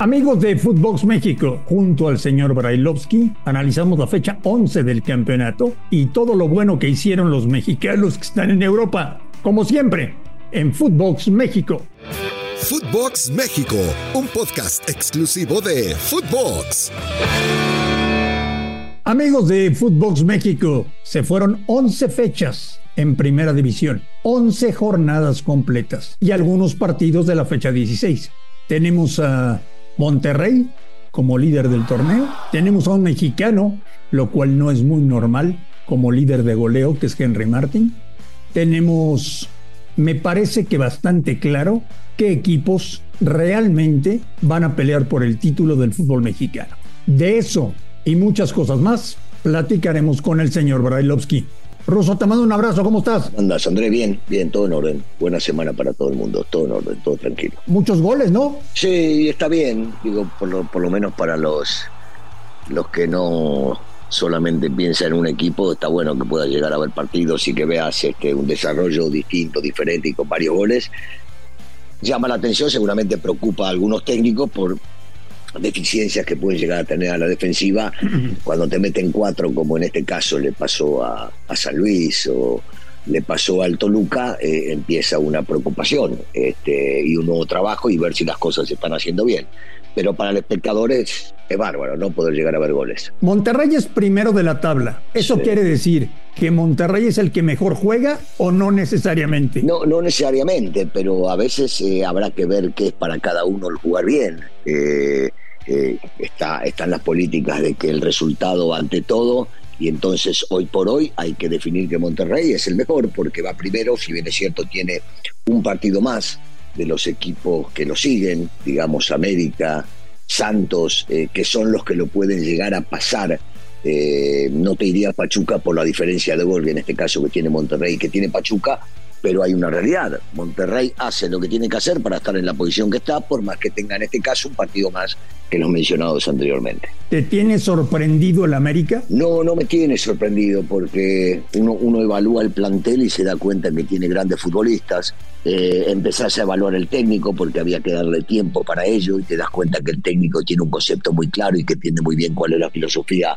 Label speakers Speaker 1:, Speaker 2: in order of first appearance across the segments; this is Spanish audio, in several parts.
Speaker 1: Amigos de Footbox México, junto al señor Brailovsky, analizamos la fecha 11 del campeonato y todo lo bueno que hicieron los mexicanos que están en Europa. Como siempre, en Footbox México.
Speaker 2: Footbox México, un podcast exclusivo de Footbox.
Speaker 1: Amigos de Footbox México, se fueron 11 fechas en primera división, 11 jornadas completas y algunos partidos de la fecha 16. Tenemos a Monterrey como líder del torneo. Tenemos a un mexicano, lo cual no es muy normal, como líder de goleo, que es Henry Martin. Tenemos, me parece que bastante claro, qué equipos realmente van a pelear por el título del fútbol mexicano. De eso y muchas cosas más platicaremos con el señor Brailovsky. Ruso, te mando un abrazo, ¿cómo estás?
Speaker 3: Andas, André, bien, bien, todo en orden. Buena semana para todo el mundo, todo en orden, todo tranquilo.
Speaker 1: Muchos goles, ¿no?
Speaker 3: Sí, está bien, digo, por lo, por lo menos para los, los que no solamente piensan en un equipo, está bueno que pueda llegar a ver partidos y que veas este, un desarrollo distinto, diferente y con varios goles. Llama la atención, seguramente preocupa a algunos técnicos por deficiencias que pueden llegar a tener a la defensiva cuando te meten cuatro, como en este caso le pasó a, San Luis o le pasó al Toluca, eh, empieza una preocupación este, y un nuevo trabajo y ver si las cosas se están haciendo bien. Pero para el espectador es, bárbaro no poder llegar a ver goles.
Speaker 1: Monterrey es primero de la tabla. ¿Eso quiere decir que Monterrey es el que mejor juega o no necesariamente?
Speaker 3: No, no necesariamente, pero a veces eh, habrá que ver qué es para cada uno el jugar bien. Eh, eh, está, están las políticas de que el resultado ante todo y entonces hoy por hoy hay que definir que Monterrey es el mejor porque va primero, si bien es cierto tiene un partido más de los equipos que lo siguen, digamos América, Santos, eh, que son los que lo pueden llegar a pasar. Eh, no te iría Pachuca por la diferencia de gol, en este caso que tiene Monterrey, que tiene Pachuca, pero hay una realidad. Monterrey hace lo que tiene que hacer para estar en la posición que está, por más que tenga en este caso un partido más que los mencionados anteriormente.
Speaker 1: ¿Te tiene sorprendido el América?
Speaker 3: No, no me tiene sorprendido porque uno, uno evalúa el plantel y se da cuenta que tiene grandes futbolistas. Eh, empezás a evaluar el técnico porque había que darle tiempo para ello y te das cuenta que el técnico tiene un concepto muy claro y que entiende muy bien cuál es la filosofía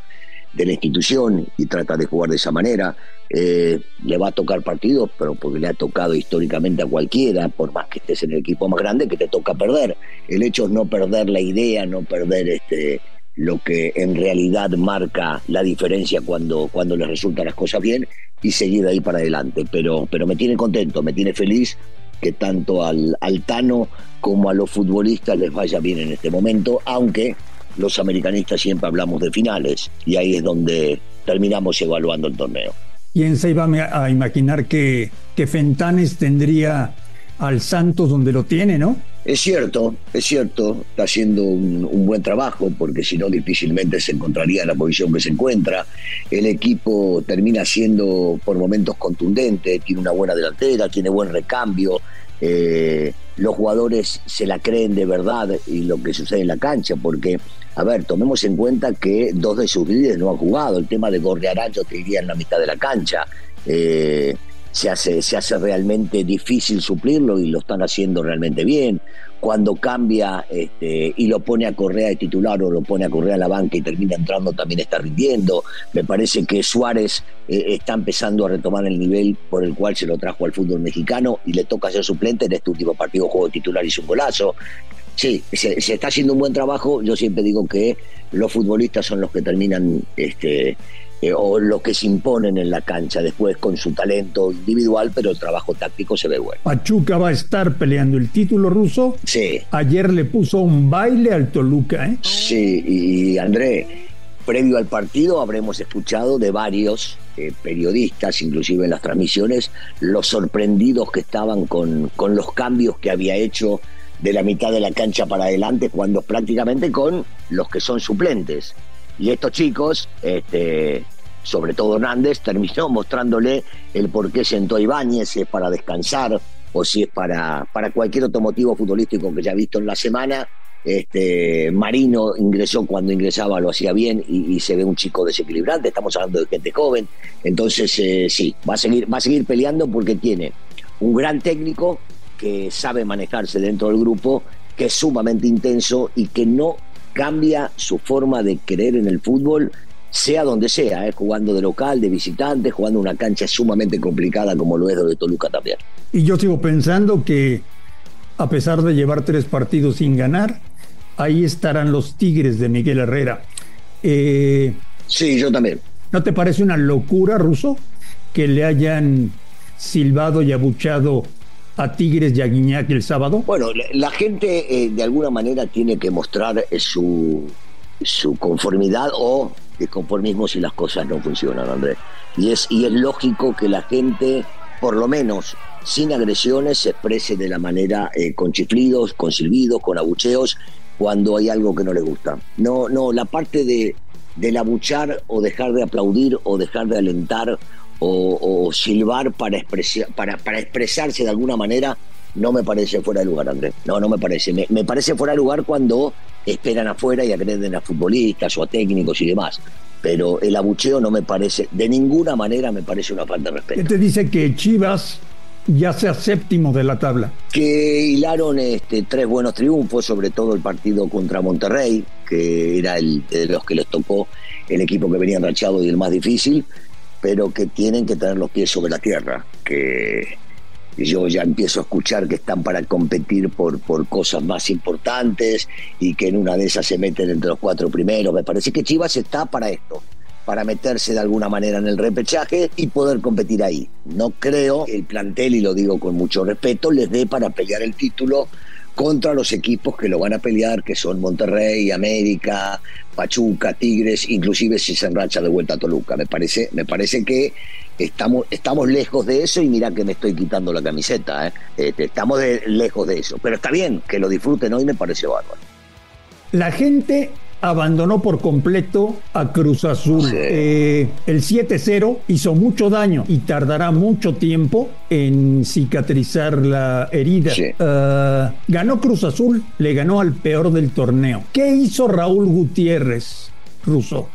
Speaker 3: de la institución y trata de jugar de esa manera. Eh, le va a tocar partidos, pero porque le ha tocado históricamente a cualquiera, por más que estés en el equipo más grande, que te toca perder. El hecho es no perder la idea, no perder este lo que en realidad marca la diferencia cuando, cuando le resultan las cosas bien y seguir de ahí para adelante. Pero, pero me tiene contento, me tiene feliz que tanto al, al Tano como a los futbolistas les vaya bien en este momento, aunque los americanistas siempre hablamos de finales y ahí es donde terminamos evaluando el torneo.
Speaker 1: ¿Quién se iba a imaginar que, que Fentanes tendría al Santos donde lo tiene, no?
Speaker 3: Es cierto, es cierto, está haciendo un, un, buen trabajo porque si no difícilmente se encontraría en la posición que se encuentra. El equipo termina siendo por momentos contundente, tiene una buena delantera, tiene buen recambio, eh, los jugadores se la creen de verdad y lo que sucede en la cancha, porque, a ver, tomemos en cuenta que dos de sus líderes no han jugado, el tema de Gorrearán yo te diría en la mitad de la cancha. Eh, se hace, se hace realmente difícil suplirlo y lo están haciendo realmente bien. Cuando cambia este, y lo pone a Correa de titular o lo pone a Correa a la banca y termina entrando, también está rindiendo. Me parece que Suárez eh, está empezando a retomar el nivel por el cual se lo trajo al fútbol mexicano y le toca ser suplente en este último partido, juego titular y un golazo. Sí, se, se, está haciendo un buen trabajo. Yo siempre digo que los futbolistas son los que terminan este, eh, o lo que se imponen en la cancha después con su talento individual, pero el trabajo táctico se ve bueno.
Speaker 1: Pachuca va a estar peleando el título ruso.
Speaker 3: Sí.
Speaker 1: Ayer le puso un baile al Toluca, ¿eh?
Speaker 3: Sí, y André, previo al partido habremos escuchado de varios eh, periodistas, inclusive en las transmisiones, los sorprendidos que estaban con, con los cambios que había hecho de la mitad de la cancha para adelante, jugando prácticamente con los que son suplentes. Y estos chicos, este, sobre todo Hernández, terminó mostrándole el por qué sentó a Ibáñez, si es para descansar o si es para, para cualquier otro motivo futbolístico que ya ha visto en la semana. Este, Marino ingresó cuando ingresaba, lo hacía bien y, se ve un chico desequilibrante. Estamos hablando de gente joven. Entonces, eh, sí, va a, seguir, va a seguir peleando porque tiene un gran técnico que sabe manejarse dentro del grupo, que es sumamente intenso y que no cambia su forma de creer en el fútbol, sea donde sea, eh, jugando de local, de visitante, jugando una cancha sumamente complicada como lo es de Toluca también.
Speaker 1: Y yo sigo pensando que a pesar de llevar tres partidos sin ganar, ahí estarán los Tigres de Miguel Herrera.
Speaker 3: Eh, sí, yo también.
Speaker 1: ¿No te parece una locura, Ruso, que le hayan silbado y abuchado a Tigres y a Guiñac el sábado?
Speaker 3: Bueno, la gente eh, de alguna manera tiene que mostrar eh, su, su conformidad o desconformismo si las cosas no funcionan, Andrés. Y es, y es lógico que la gente, por lo menos sin agresiones, se exprese de la manera eh, con chiflidos, con silbidos, con abucheos, cuando hay algo que no le gusta. No, no, la parte de del abuchar o dejar de aplaudir o dejar de alentar o, silbar para, para, para expresarse de alguna manera, no me parece fuera de lugar, Andrés. No, no me parece. Me, parece fuera de lugar cuando esperan afuera y agreden a futbolistas o a técnicos y demás. Pero el abucheo no me parece, de ninguna manera me parece una falta de respeto.
Speaker 1: ¿Qué te dice que Chivas ya sea séptimo de la tabla?
Speaker 3: Que hilaron este, tres buenos triunfos, sobre todo el partido contra Monterrey, que era el de los que les tocó el equipo que venía enrachado y el más difícil pero que tienen que tener los pies sobre la tierra, que yo ya empiezo a escuchar que están para competir por, por cosas más importantes y que en una de esas se meten entre los cuatro primeros. Me parece que Chivas está para esto, para meterse de alguna manera en el repechaje y poder competir ahí. No creo que el plantel, y lo digo con mucho respeto, les dé para pelear el título contra los equipos que lo van a pelear, que son Monterrey, América, Pachuca, Tigres, inclusive si se enracha de vuelta a Toluca. Me parece, me parece que estamos, estamos lejos de eso y mira que me estoy quitando la camiseta. ¿eh? Este, estamos lejos de eso. Pero está bien, que lo disfruten hoy me parece bárbaro.
Speaker 1: La gente abandonó por completo a Cruz Azul. Eh, el 7-0 hizo mucho daño y tardará mucho tiempo en cicatrizar la herida. Ah, ganó Cruz Azul, le ganó al peor del torneo. ¿Qué hizo Raúl Gutiérrez, Ruso?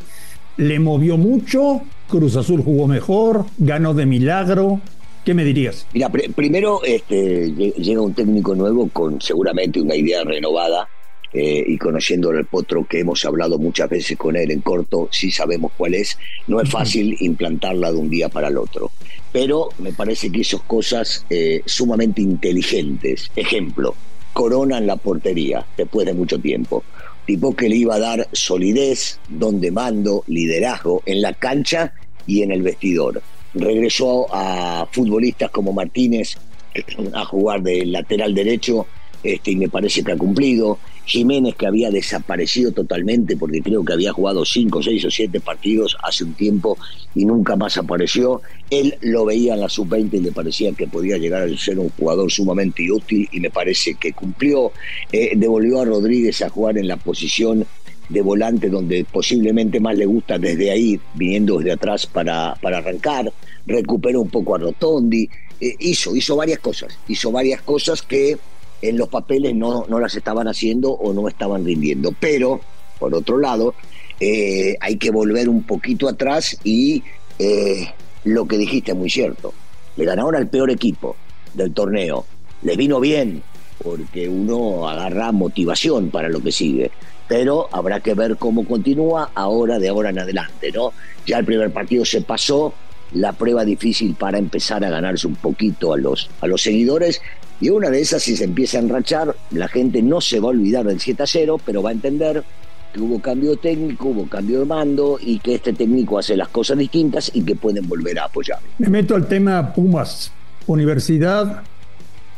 Speaker 1: Le movió mucho, Cruz Azul jugó mejor, ganó de milagro, ¿Qué me dirías?
Speaker 3: Mira, primero este, llega un técnico nuevo con seguramente una idea renovada eh, y conociendo al potro que hemos hablado muchas veces con él en corto, sí sabemos cuál es, no es fácil implantarla de un día para el otro. Pero me parece que hizo cosas eh, sumamente inteligentes. Ejemplo, Corona en la portería después de mucho tiempo. Tipo que le iba a dar solidez, don de mando, liderazgo en la cancha y en el vestidor. Regresó a futbolistas como Martínez a jugar de lateral derecho este, y me parece que ha cumplido. Jiménez que había desaparecido totalmente porque creo que había jugado cinco, seis o siete partidos hace un tiempo y nunca más apareció. Él lo veía en la sub-20 y le parecía que podía llegar a ser un jugador sumamente útil y me parece que cumplió. Eh, devolvió a Rodríguez a jugar en la posición de volante donde posiblemente más le gusta desde ahí, viniendo desde atrás para, para arrancar. Recuperó un poco a Rotondi. Eh, hizo, hizo varias cosas. Hizo varias cosas que en los papeles no, no las estaban haciendo o no estaban rindiendo. Pero, por otro lado, eh, hay que volver un poquito atrás y eh, lo que dijiste es muy cierto. Le ganaron al peor equipo del torneo. Les vino bien porque uno agarra motivación para lo que sigue. Pero habrá que ver cómo continúa ahora, de ahora en adelante, ¿no? Ya el primer partido se pasó, la prueba difícil para empezar a ganarse un poquito a los, a los seguidores y una de esas, si se empieza a enrachar, la gente no se va a olvidar del 7 a 0, pero va a entender que hubo cambio técnico, hubo cambio de mando y que este técnico hace las cosas distintas y que pueden volver a apoyar.
Speaker 1: Me meto al tema Pumas. Universidad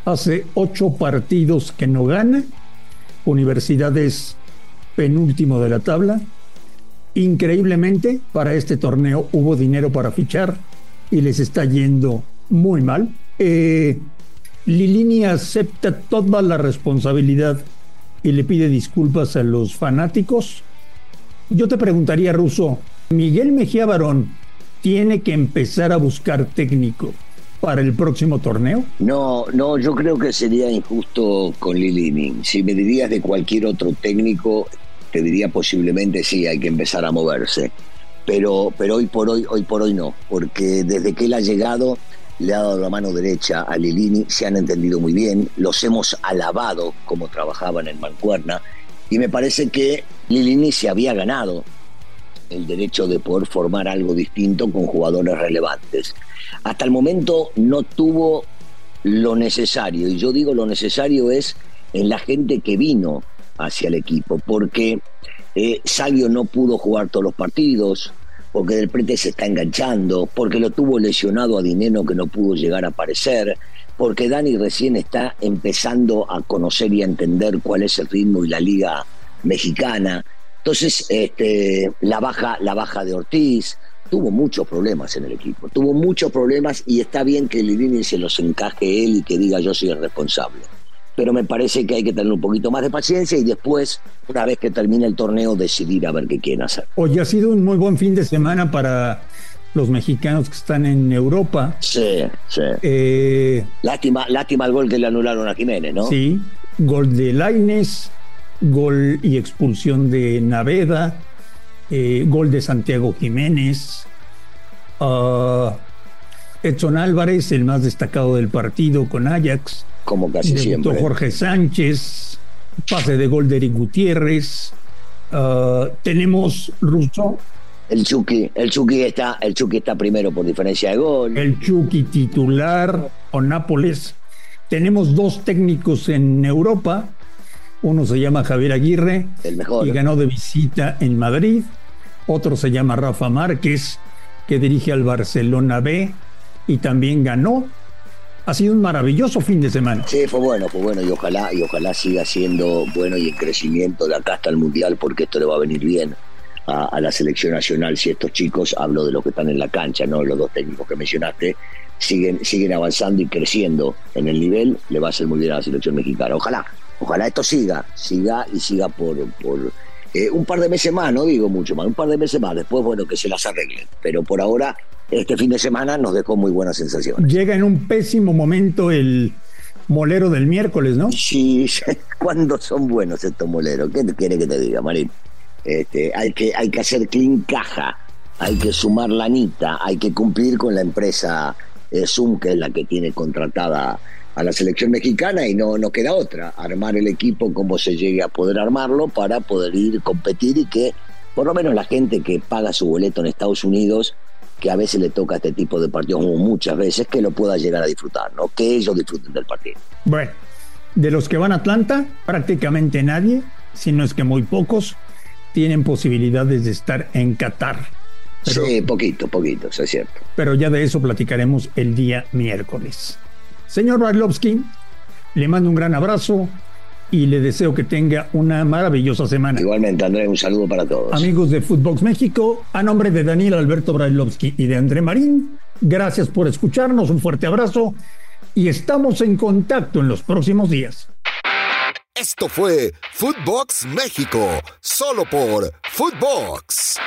Speaker 1: hace ocho partidos que no gana. Universidad es penúltimo de la tabla. Increíblemente, para este torneo hubo dinero para fichar y les está yendo muy mal. Eh, Lilini acepta toda la responsabilidad y le pide disculpas a los fanáticos. Yo te preguntaría, Russo, Miguel Mejía Barón tiene que empezar a buscar técnico para el próximo torneo?
Speaker 3: No, no, yo creo que sería injusto con Lilini. Si me dirías de cualquier otro técnico, te diría posiblemente sí, hay que empezar a moverse. Pero, pero hoy por hoy, hoy por hoy no, porque desde que él ha llegado le ha dado la mano derecha a Lilini, se han entendido muy bien, los hemos alabado como trabajaban en Mancuerna, y me parece que Lilini se había ganado el derecho de poder formar algo distinto con jugadores relevantes. Hasta el momento no tuvo lo necesario, y yo digo lo necesario es en la gente que vino hacia el equipo, porque eh, Salvio no pudo jugar todos los partidos, porque Del Prete se está enganchando, porque lo tuvo lesionado a Dinero que no pudo llegar a aparecer, porque Dani recién está empezando a conocer y a entender cuál es el ritmo y la liga mexicana. Entonces, este, la baja, la baja de Ortiz, tuvo muchos problemas en el equipo, tuvo muchos problemas y está bien que Lilini se los encaje él y que diga yo soy el responsable pero me parece que hay que tener un poquito más de paciencia y después, una vez que termine el torneo, decidir a ver qué quieren hacer.
Speaker 1: Hoy ha sido un muy buen fin de semana para los mexicanos que están en Europa.
Speaker 3: Sí, sí. Eh, lástima, lástima el gol que le anularon a Jiménez, ¿no?
Speaker 1: Sí, gol de Laines, gol y expulsión de Naveda, eh, gol de Santiago Jiménez. Uh, Edson Álvarez, el más destacado del partido con Ajax
Speaker 3: como casi siempre.
Speaker 1: Jorge Sánchez, pase de gol de Eric Gutiérrez. Ah, tenemos Russo.
Speaker 3: El Chucky, el Chucky está, el Chucky está primero por diferencia de gol.
Speaker 1: El Chucky titular o Nápoles. Tenemos dos técnicos en Europa. Uno se llama Javier Aguirre
Speaker 3: el mejor.
Speaker 1: y ganó de visita en Madrid. Otro se llama Rafa Márquez, que dirige al Barcelona B y también ganó ha sido un maravilloso fin de semana.
Speaker 3: Sí, fue bueno, fue bueno y ojalá y ojalá siga siendo bueno y en crecimiento de acá hasta el mundial porque esto le va a venir bien a, la selección nacional si estos chicos, hablo de los que están en la cancha, no los dos técnicos que mencionaste, siguen siguen avanzando y creciendo en el nivel, le va a hacer muy bien a la selección mexicana. Ojalá, ojalá esto siga, siga y siga por por eh, un par de meses más, no digo mucho más, un par de meses más, después bueno que se las arreglen, pero por ahora este fin de semana nos dejó muy buenas sensaciones.
Speaker 1: Llega en un pésimo momento el molero del miércoles, ¿no?
Speaker 3: Sí, cuando son buenos estos moleros? ¿Qué quiere que te diga, Marín? Este, hay, que, hay que hacer clean caja, hay que sumar la anita, hay que cumplir con la empresa eh, Zoom, que es la que tiene contratada a la selección mexicana y no, no queda otra, armar el equipo como se llegue a poder armarlo para poder ir competir y que por lo menos la gente que paga su boleto en Estados Unidos que a veces le toca este tipo de partidos, muchas veces, que lo pueda llegar a disfrutar, ¿no? que ellos disfruten del partido.
Speaker 1: Bueno, de los que van a Atlanta, prácticamente nadie, si no es que muy pocos, tienen posibilidades de estar en Qatar.
Speaker 3: sí, poquito, poquito, eso es cierto.
Speaker 1: Pero ya de eso platicaremos el día miércoles. Señor Barlovsky, le mando un gran abrazo, y le deseo que tenga una maravillosa semana.
Speaker 3: Igualmente, André, un saludo para todos.
Speaker 1: Amigos de Footbox México, a nombre de Daniel Alberto Brailovsky y de André Marín, gracias por escucharnos, un fuerte abrazo y estamos en contacto en los próximos días.
Speaker 2: Esto fue Footbox México, solo por Footbox.